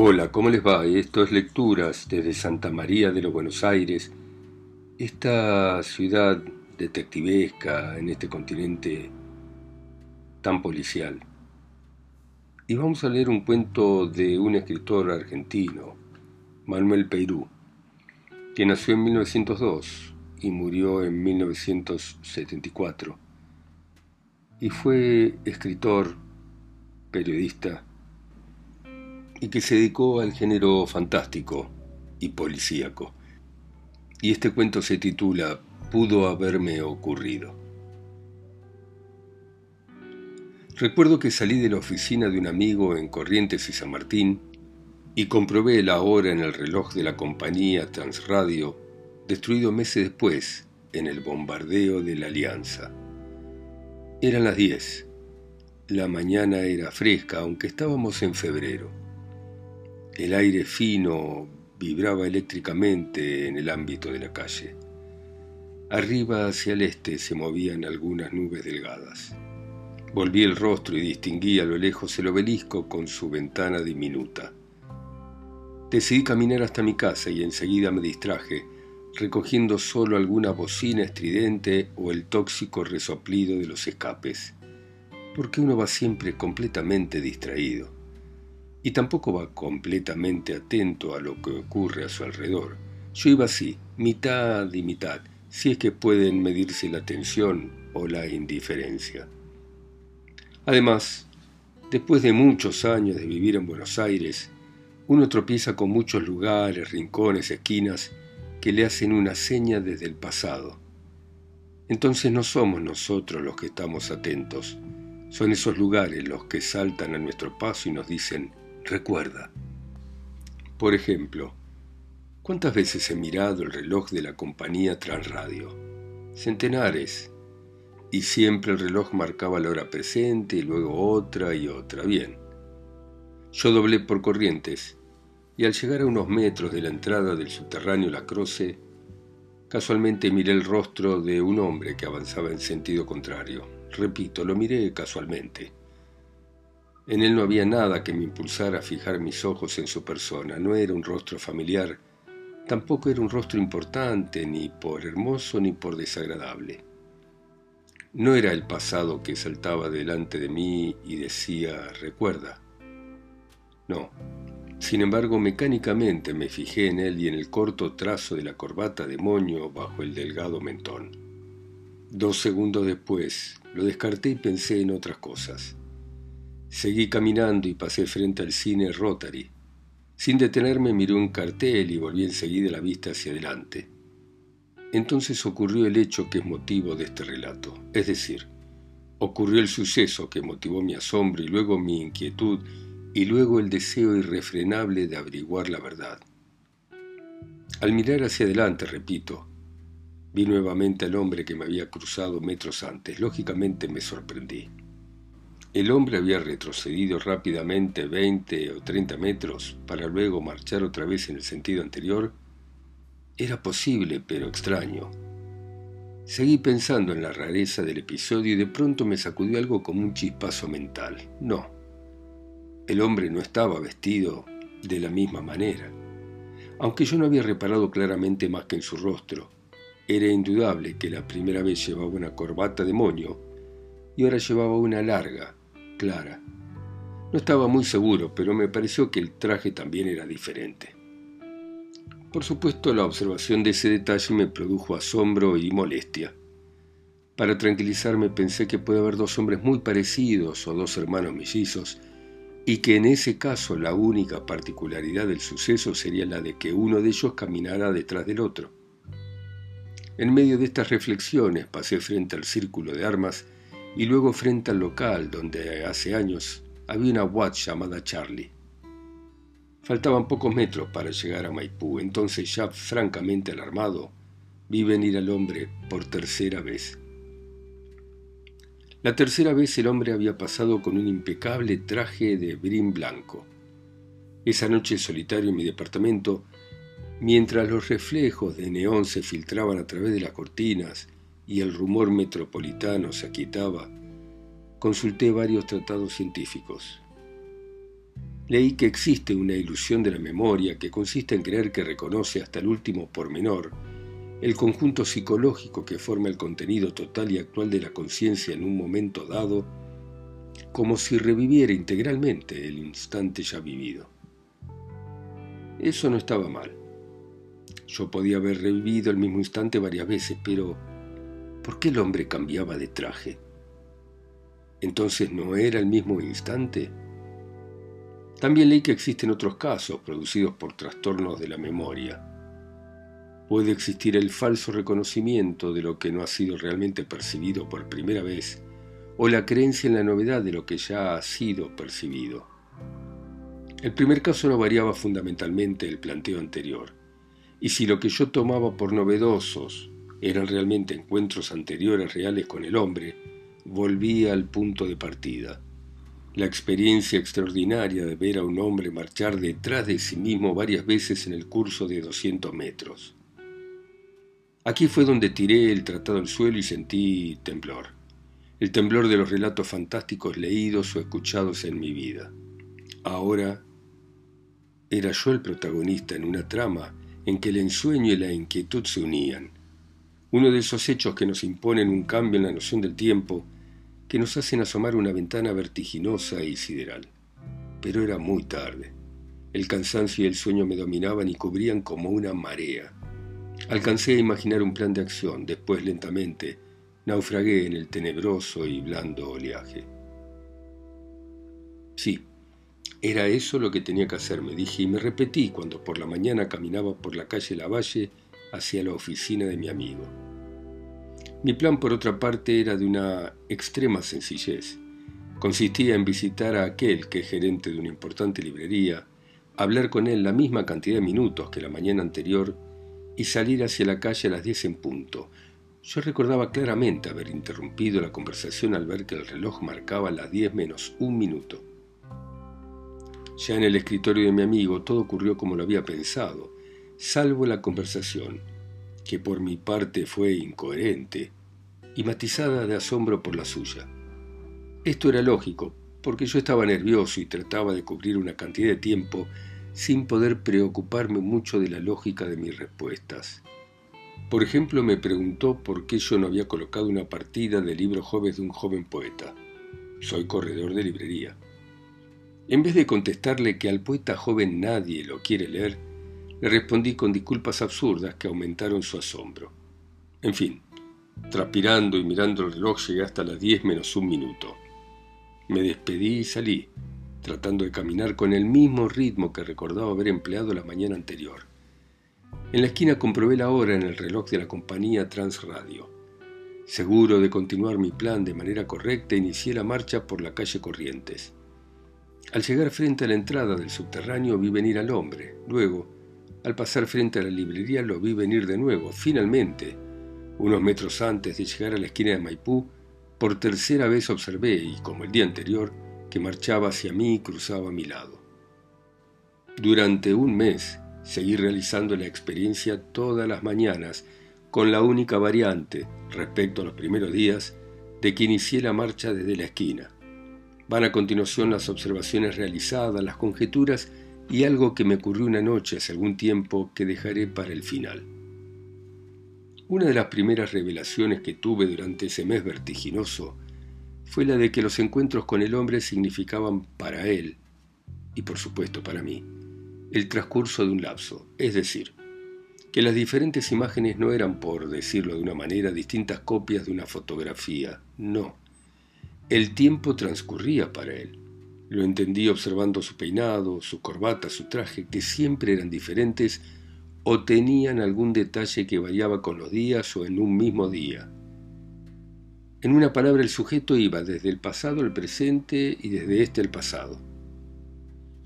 Hola, ¿cómo les va? Esto es Lecturas desde Santa María de los Buenos Aires, esta ciudad detectivesca en este continente tan policial. Y vamos a leer un cuento de un escritor argentino, Manuel Peirú, que nació en 1902 y murió en 1974. Y fue escritor, periodista, y que se dedicó al género fantástico y policíaco. Y este cuento se titula Pudo haberme ocurrido. Recuerdo que salí de la oficina de un amigo en Corrientes y San Martín y comprobé la hora en el reloj de la compañía Transradio, destruido meses después en el bombardeo de la Alianza. Eran las diez. La mañana era fresca, aunque estábamos en febrero. El aire fino vibraba eléctricamente en el ámbito de la calle. Arriba hacia el este se movían algunas nubes delgadas. Volví el rostro y distinguí a lo lejos el obelisco con su ventana diminuta. Decidí caminar hasta mi casa y enseguida me distraje, recogiendo solo alguna bocina estridente o el tóxico resoplido de los escapes, porque uno va siempre completamente distraído y tampoco va completamente atento a lo que ocurre a su alrededor. Yo iba así, mitad y mitad, si es que pueden medirse la atención o la indiferencia. Además, después de muchos años de vivir en Buenos Aires, uno tropieza con muchos lugares, rincones, esquinas que le hacen una seña desde el pasado. Entonces no somos nosotros los que estamos atentos, son esos lugares los que saltan a nuestro paso y nos dicen, Recuerda. Por ejemplo, ¿cuántas veces he mirado el reloj de la compañía Transradio? Centenares. Y siempre el reloj marcaba la hora presente y luego otra y otra. Bien. Yo doblé por corrientes y al llegar a unos metros de la entrada del subterráneo La Croce, casualmente miré el rostro de un hombre que avanzaba en sentido contrario. Repito, lo miré casualmente. En él no había nada que me impulsara a fijar mis ojos en su persona. No era un rostro familiar, tampoco era un rostro importante, ni por hermoso ni por desagradable. No era el pasado que saltaba delante de mí y decía, recuerda. No. Sin embargo, mecánicamente me fijé en él y en el corto trazo de la corbata de moño bajo el delgado mentón. Dos segundos después, lo descarté y pensé en otras cosas. Seguí caminando y pasé frente al cine Rotary. Sin detenerme miré un cartel y volví enseguida la vista hacia adelante. Entonces ocurrió el hecho que es motivo de este relato, es decir, ocurrió el suceso que motivó mi asombro y luego mi inquietud y luego el deseo irrefrenable de averiguar la verdad. Al mirar hacia adelante, repito, vi nuevamente al hombre que me había cruzado metros antes. Lógicamente me sorprendí. El hombre había retrocedido rápidamente 20 o 30 metros para luego marchar otra vez en el sentido anterior. Era posible, pero extraño. Seguí pensando en la rareza del episodio y de pronto me sacudió algo como un chispazo mental. No, el hombre no estaba vestido de la misma manera. Aunque yo no había reparado claramente más que en su rostro, era indudable que la primera vez llevaba una corbata de moño y ahora llevaba una larga, clara. No estaba muy seguro, pero me pareció que el traje también era diferente. Por supuesto, la observación de ese detalle me produjo asombro y molestia. Para tranquilizarme pensé que puede haber dos hombres muy parecidos o dos hermanos mellizos, y que en ese caso la única particularidad del suceso sería la de que uno de ellos caminara detrás del otro. En medio de estas reflexiones pasé frente al círculo de armas y luego frente al local donde hace años había una Watch llamada Charlie. Faltaban pocos metros para llegar a Maipú, entonces ya francamente alarmado, vi venir al hombre por tercera vez. La tercera vez el hombre había pasado con un impecable traje de brin blanco. Esa noche solitario en mi departamento, mientras los reflejos de neón se filtraban a través de las cortinas y el rumor metropolitano se aquietaba, consulté varios tratados científicos. leí que existe una ilusión de la memoria que consiste en creer que reconoce hasta el último pormenor el conjunto psicológico que forma el contenido total y actual de la conciencia en un momento dado, como si reviviera integralmente el instante ya vivido. Eso no estaba mal. Yo podía haber revivido el mismo instante varias veces, pero ¿por qué el hombre cambiaba de traje? ¿Entonces no era el mismo instante? También leí que existen otros casos producidos por trastornos de la memoria. Puede existir el falso reconocimiento de lo que no ha sido realmente percibido por primera vez o la creencia en la novedad de lo que ya ha sido percibido. El primer caso no variaba fundamentalmente el planteo anterior, y si lo que yo tomaba por novedosos eran realmente encuentros anteriores reales con el hombre, volvía al punto de partida la experiencia extraordinaria de ver a un hombre marchar detrás de sí mismo varias veces en el curso de 200 metros. Aquí fue donde tiré el tratado al suelo y sentí temblor, el temblor de los relatos fantásticos leídos o escuchados en mi vida. Ahora era yo el protagonista en una trama en que el ensueño y la inquietud se unían, uno de esos hechos que nos imponen un cambio en la noción del tiempo que nos hacen asomar una ventana vertiginosa y sideral. Pero era muy tarde. El cansancio y el sueño me dominaban y cubrían como una marea. Alcancé a imaginar un plan de acción, después lentamente naufragué en el tenebroso y blando oleaje. Sí, era eso lo que tenía que hacer, me dije, y me repetí cuando por la mañana caminaba por la calle Lavalle hacia la oficina de mi amigo. Mi plan, por otra parte, era de una extrema sencillez. Consistía en visitar a aquel que es gerente de una importante librería, hablar con él la misma cantidad de minutos que la mañana anterior y salir hacia la calle a las diez en punto. Yo recordaba claramente haber interrumpido la conversación al ver que el reloj marcaba las diez menos un minuto. Ya en el escritorio de mi amigo todo ocurrió como lo había pensado, salvo la conversación que por mi parte fue incoherente y matizada de asombro por la suya. Esto era lógico, porque yo estaba nervioso y trataba de cubrir una cantidad de tiempo sin poder preocuparme mucho de la lógica de mis respuestas. Por ejemplo, me preguntó por qué yo no había colocado una partida de libros jóvenes de un joven poeta. Soy corredor de librería. En vez de contestarle que al poeta joven nadie lo quiere leer, le respondí con disculpas absurdas que aumentaron su asombro. En fin, transpirando y mirando el reloj llegué hasta las diez menos un minuto. Me despedí y salí, tratando de caminar con el mismo ritmo que recordaba haber empleado la mañana anterior. En la esquina comprobé la hora en el reloj de la compañía Transradio. Seguro de continuar mi plan de manera correcta, inicié la marcha por la calle Corrientes. Al llegar frente a la entrada del subterráneo vi venir al hombre. Luego, al pasar frente a la librería lo vi venir de nuevo, finalmente. Unos metros antes de llegar a la esquina de Maipú, por tercera vez observé, y como el día anterior, que marchaba hacia mí y cruzaba a mi lado. Durante un mes seguí realizando la experiencia todas las mañanas, con la única variante, respecto a los primeros días, de que inicié la marcha desde la esquina. Van a continuación las observaciones realizadas, las conjeturas y algo que me ocurrió una noche hace algún tiempo que dejaré para el final. Una de las primeras revelaciones que tuve durante ese mes vertiginoso fue la de que los encuentros con el hombre significaban para él, y por supuesto para mí, el transcurso de un lapso, es decir, que las diferentes imágenes no eran, por decirlo de una manera, distintas copias de una fotografía, no. El tiempo transcurría para él. Lo entendí observando su peinado, su corbata, su traje, que siempre eran diferentes o tenían algún detalle que variaba con los días o en un mismo día. En una palabra, el sujeto iba desde el pasado al presente y desde este al pasado.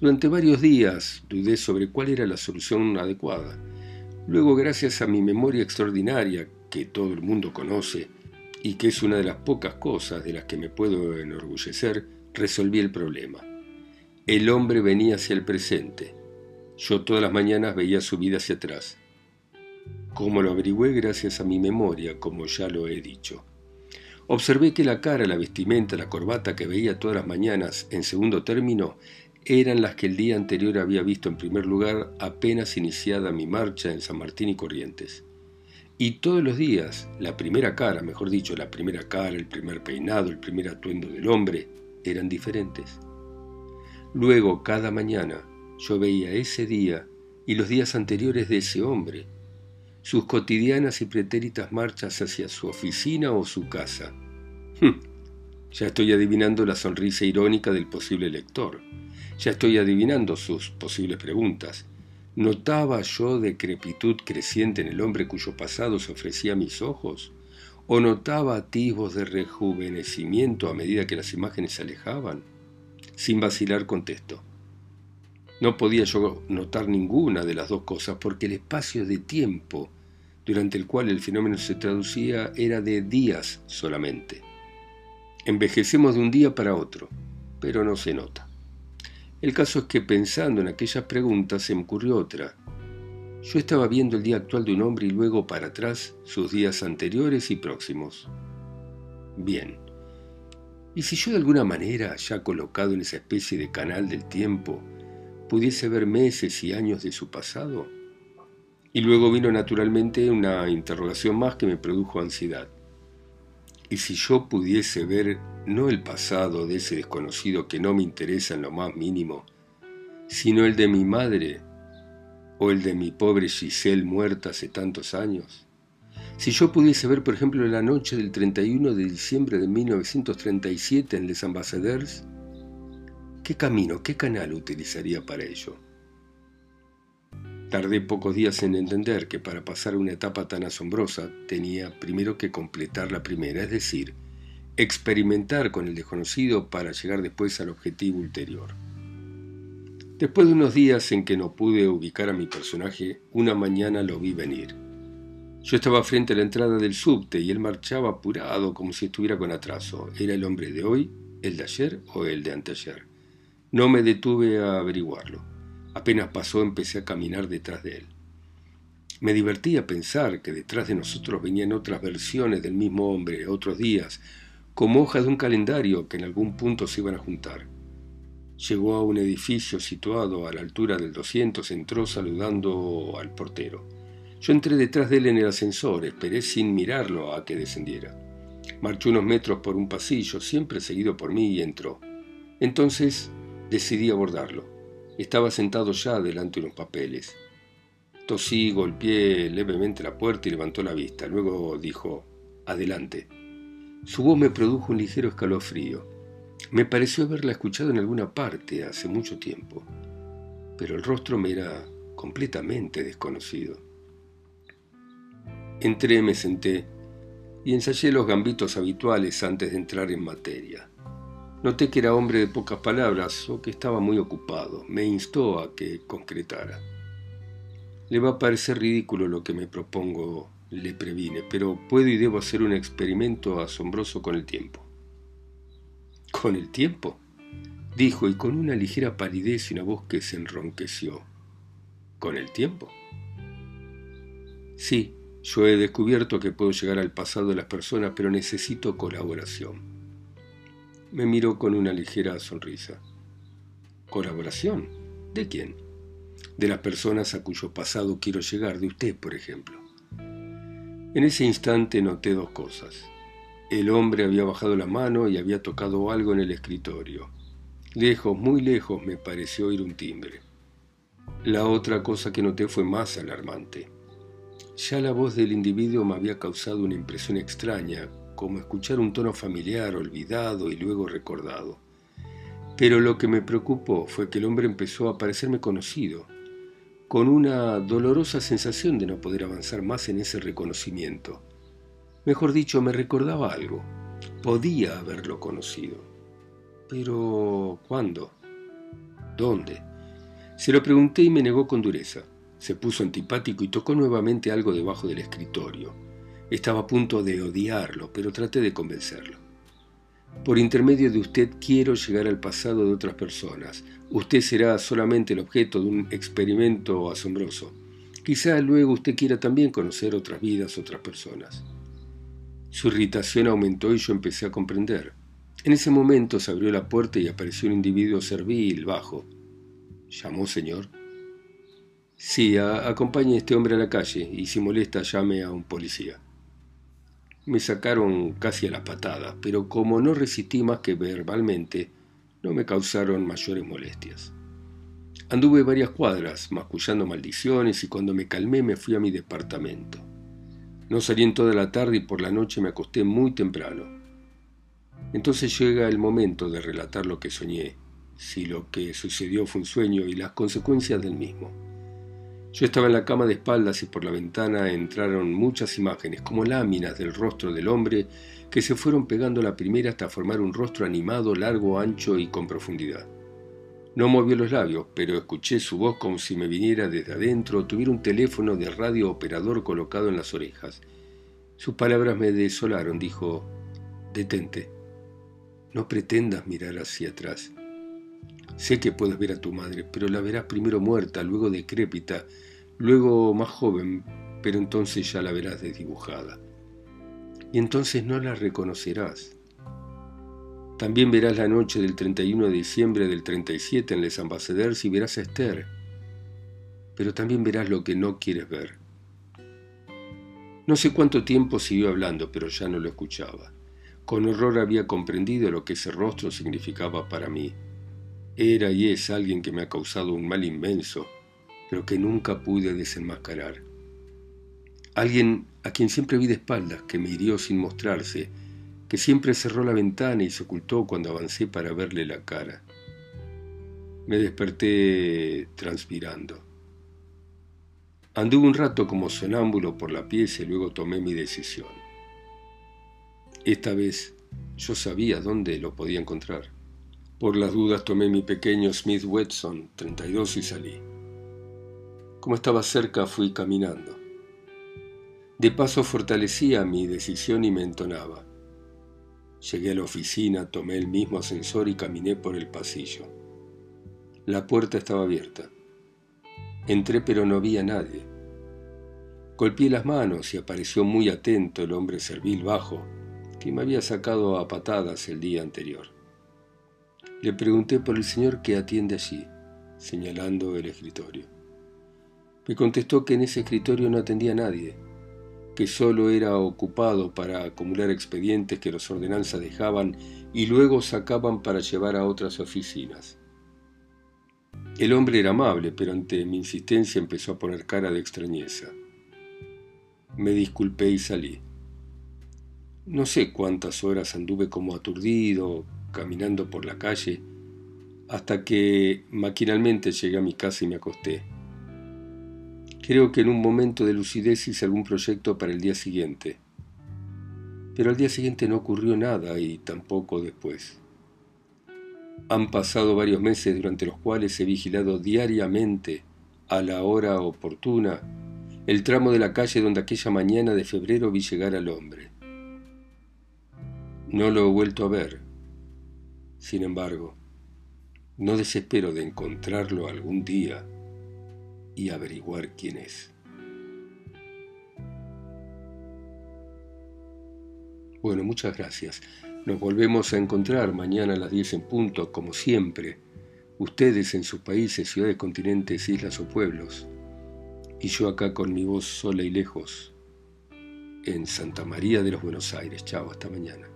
Durante varios días dudé sobre cuál era la solución adecuada. Luego, gracias a mi memoria extraordinaria, que todo el mundo conoce, y que es una de las pocas cosas de las que me puedo enorgullecer, resolví el problema. El hombre venía hacia el presente. Yo todas las mañanas veía su vida hacia atrás. Como lo averigüé gracias a mi memoria, como ya lo he dicho. Observé que la cara, la vestimenta, la corbata que veía todas las mañanas en segundo término eran las que el día anterior había visto en primer lugar apenas iniciada mi marcha en San Martín y Corrientes. Y todos los días, la primera cara, mejor dicho, la primera cara, el primer peinado, el primer atuendo del hombre, eran diferentes. Luego, cada mañana, yo veía ese día y los días anteriores de ese hombre, sus cotidianas y pretéritas marchas hacia su oficina o su casa. Hm, ya estoy adivinando la sonrisa irónica del posible lector. Ya estoy adivinando sus posibles preguntas. ¿Notaba yo decrepitud creciente en el hombre cuyo pasado se ofrecía a mis ojos? ¿O notaba atisbos de rejuvenecimiento a medida que las imágenes se alejaban? Sin vacilar contesto. No podía yo notar ninguna de las dos cosas porque el espacio de tiempo durante el cual el fenómeno se traducía era de días solamente. Envejecemos de un día para otro, pero no se nota. El caso es que pensando en aquellas preguntas se me ocurrió otra. Yo estaba viendo el día actual de un hombre y luego para atrás sus días anteriores y próximos. Bien. ¿Y si yo de alguna manera, ya colocado en esa especie de canal del tiempo, pudiese ver meses y años de su pasado? Y luego vino naturalmente una interrogación más que me produjo ansiedad. Y si yo pudiese ver no el pasado de ese desconocido que no me interesa en lo más mínimo, sino el de mi madre o el de mi pobre Giselle muerta hace tantos años. Si yo pudiese ver, por ejemplo, la noche del 31 de diciembre de 1937 en Les Ambassadeurs, ¿qué camino, qué canal utilizaría para ello? Tardé pocos días en entender que para pasar una etapa tan asombrosa tenía primero que completar la primera, es decir, experimentar con el desconocido para llegar después al objetivo ulterior. Después de unos días en que no pude ubicar a mi personaje, una mañana lo vi venir. Yo estaba frente a la entrada del subte y él marchaba apurado como si estuviera con atraso. ¿Era el hombre de hoy, el de ayer o el de anteayer? No me detuve a averiguarlo. Apenas pasó empecé a caminar detrás de él. Me divertía pensar que detrás de nosotros venían otras versiones del mismo hombre, otros días, como hojas de un calendario que en algún punto se iban a juntar. Llegó a un edificio situado a la altura del 200, entró saludando al portero. Yo entré detrás de él en el ascensor, esperé sin mirarlo a que descendiera. Marchó unos metros por un pasillo, siempre seguido por mí, y entró. Entonces decidí abordarlo. Estaba sentado ya delante de unos papeles. Tosí, golpeé levemente la puerta y levantó la vista. Luego dijo, adelante. Su voz me produjo un ligero escalofrío. Me pareció haberla escuchado en alguna parte hace mucho tiempo, pero el rostro me era completamente desconocido. Entré, me senté y ensayé los gambitos habituales antes de entrar en materia. Noté que era hombre de pocas palabras o que estaba muy ocupado. Me instó a que concretara. Le va a parecer ridículo lo que me propongo, le previne, pero puedo y debo hacer un experimento asombroso con el tiempo. ¿Con el tiempo? dijo y con una ligera palidez y una voz que se enronqueció. ¿Con el tiempo? Sí, yo he descubierto que puedo llegar al pasado de las personas, pero necesito colaboración. Me miró con una ligera sonrisa. ¿Colaboración? ¿De quién? De las personas a cuyo pasado quiero llegar, de usted, por ejemplo. En ese instante noté dos cosas. El hombre había bajado la mano y había tocado algo en el escritorio. Lejos, muy lejos, me pareció oír un timbre. La otra cosa que noté fue más alarmante. Ya la voz del individuo me había causado una impresión extraña, como escuchar un tono familiar, olvidado y luego recordado. Pero lo que me preocupó fue que el hombre empezó a parecerme conocido, con una dolorosa sensación de no poder avanzar más en ese reconocimiento. Mejor dicho, me recordaba algo. Podía haberlo conocido. Pero, ¿cuándo? ¿Dónde? Se lo pregunté y me negó con dureza. Se puso antipático y tocó nuevamente algo debajo del escritorio. Estaba a punto de odiarlo, pero traté de convencerlo. Por intermedio de usted quiero llegar al pasado de otras personas. Usted será solamente el objeto de un experimento asombroso. Quizá luego usted quiera también conocer otras vidas, otras personas. Su irritación aumentó y yo empecé a comprender. En ese momento se abrió la puerta y apareció un individuo servil, bajo. ¿Llamó, señor? Sí, acompañe a este hombre a la calle y si molesta llame a un policía. Me sacaron casi a las patadas, pero como no resistí más que verbalmente, no me causaron mayores molestias. Anduve varias cuadras, mascullando maldiciones, y cuando me calmé me fui a mi departamento. No salí en toda la tarde y por la noche me acosté muy temprano. Entonces llega el momento de relatar lo que soñé, si lo que sucedió fue un sueño y las consecuencias del mismo. Yo estaba en la cama de espaldas y por la ventana entraron muchas imágenes, como láminas del rostro del hombre, que se fueron pegando la primera hasta formar un rostro animado, largo, ancho y con profundidad. No movió los labios, pero escuché su voz como si me viniera desde adentro tuviera un teléfono de radio operador colocado en las orejas. Sus palabras me desolaron. Dijo, detente, no pretendas mirar hacia atrás. Sé que puedes ver a tu madre, pero la verás primero muerta, luego decrépita, luego más joven, pero entonces ya la verás desdibujada. Y entonces no la reconocerás. También verás la noche del 31 de diciembre del 37 en Les Ambassadeurs y verás a Esther. Pero también verás lo que no quieres ver. No sé cuánto tiempo siguió hablando, pero ya no lo escuchaba. Con horror había comprendido lo que ese rostro significaba para mí. Era y es alguien que me ha causado un mal inmenso, pero que nunca pude desenmascarar. Alguien a quien siempre vi de espaldas, que me hirió sin mostrarse, que siempre cerró la ventana y se ocultó cuando avancé para verle la cara. Me desperté transpirando. Anduve un rato como sonámbulo por la pieza y luego tomé mi decisión. Esta vez yo sabía dónde lo podía encontrar. Por las dudas tomé mi pequeño Smith Wesson 32 y salí. Como estaba cerca fui caminando. De paso fortalecía mi decisión y me entonaba. Llegué a la oficina, tomé el mismo ascensor y caminé por el pasillo. La puerta estaba abierta. Entré pero no vi a nadie. Golpeé las manos y apareció muy atento el hombre servil bajo, que me había sacado a patadas el día anterior. Le pregunté por el señor que atiende allí, señalando el escritorio. Me contestó que en ese escritorio no atendía a nadie, que solo era ocupado para acumular expedientes que los ordenanzas dejaban y luego sacaban para llevar a otras oficinas. El hombre era amable, pero ante mi insistencia empezó a poner cara de extrañeza. Me disculpé y salí. No sé cuántas horas anduve como aturdido, caminando por la calle, hasta que maquinalmente llegué a mi casa y me acosté. Creo que en un momento de lucidez hice algún proyecto para el día siguiente. Pero al día siguiente no ocurrió nada y tampoco después. Han pasado varios meses durante los cuales he vigilado diariamente, a la hora oportuna, el tramo de la calle donde aquella mañana de febrero vi llegar al hombre. No lo he vuelto a ver, sin embargo, no desespero de encontrarlo algún día y averiguar quién es. Bueno, muchas gracias. Nos volvemos a encontrar mañana a las 10 en punto, como siempre. Ustedes en sus países, ciudades, continentes, islas o pueblos. Y yo acá con mi voz sola y lejos, en Santa María de los Buenos Aires. Chao, hasta mañana.